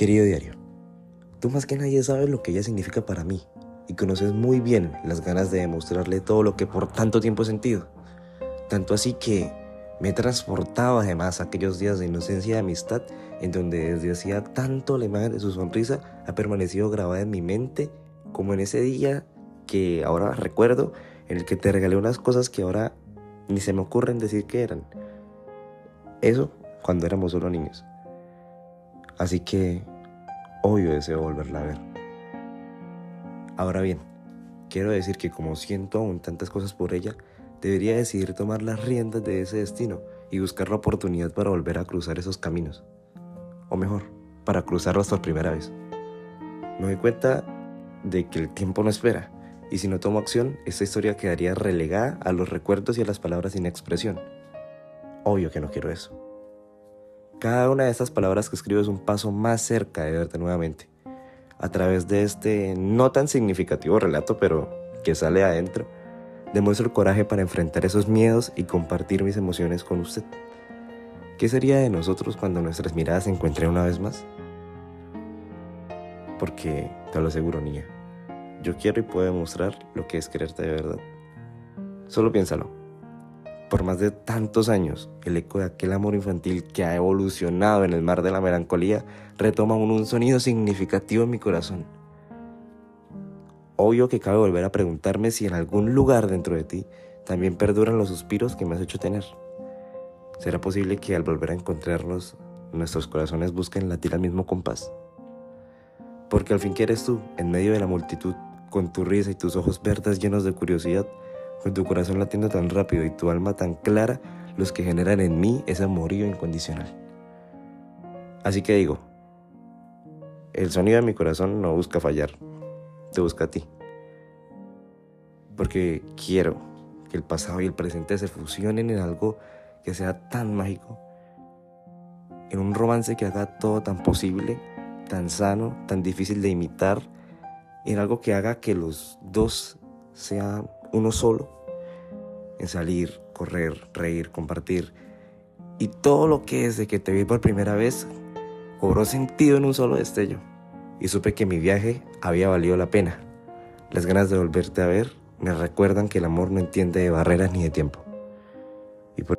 Querido diario, tú más que nadie sabes lo que ella significa para mí y conoces muy bien las ganas de demostrarle todo lo que por tanto tiempo he sentido. Tanto así que me he transportado además aquellos días de inocencia y amistad en donde desde hacía tanto la imagen de su sonrisa ha permanecido grabada en mi mente como en ese día que ahora recuerdo en el que te regalé unas cosas que ahora ni se me ocurren decir que eran. Eso cuando éramos solo niños. Así que obvio deseo volverla a ver. Ahora bien, quiero decir que como siento aún tantas cosas por ella, debería decidir tomar las riendas de ese destino y buscar la oportunidad para volver a cruzar esos caminos. O mejor, para cruzarlos por primera vez. Me doy cuenta de que el tiempo no espera, y si no tomo acción, esta historia quedaría relegada a los recuerdos y a las palabras sin expresión. Obvio que no quiero eso. Cada una de estas palabras que escribo es un paso más cerca de verte nuevamente. A través de este no tan significativo relato, pero que sale adentro, demuestro el coraje para enfrentar esos miedos y compartir mis emociones con usted. ¿Qué sería de nosotros cuando nuestras miradas se encuentren una vez más? Porque, te lo aseguro, niña, yo quiero y puedo demostrar lo que es quererte de verdad. Solo piénsalo. Por más de tantos años, el eco de aquel amor infantil que ha evolucionado en el mar de la melancolía retoma aún un sonido significativo en mi corazón. Obvio que cabe volver a preguntarme si en algún lugar dentro de ti también perduran los suspiros que me has hecho tener. ¿Será posible que al volver a encontrarnos nuestros corazones busquen latir al mismo compás? Porque al fin que eres tú, en medio de la multitud, con tu risa y tus ojos verdes llenos de curiosidad, con tu corazón latiendo tan rápido y tu alma tan clara, los que generan en mí ese amorío incondicional. Así que digo, el sonido de mi corazón no busca fallar, te busca a ti. Porque quiero que el pasado y el presente se fusionen en algo que sea tan mágico, en un romance que haga todo tan posible, tan sano, tan difícil de imitar, en algo que haga que los dos sean uno solo, en salir, correr, reír, compartir. Y todo lo que es de que te vi por primera vez cobró sentido en un solo destello. Y supe que mi viaje había valido la pena. Las ganas de volverte a ver me recuerdan que el amor no entiende de barreras ni de tiempo. Y por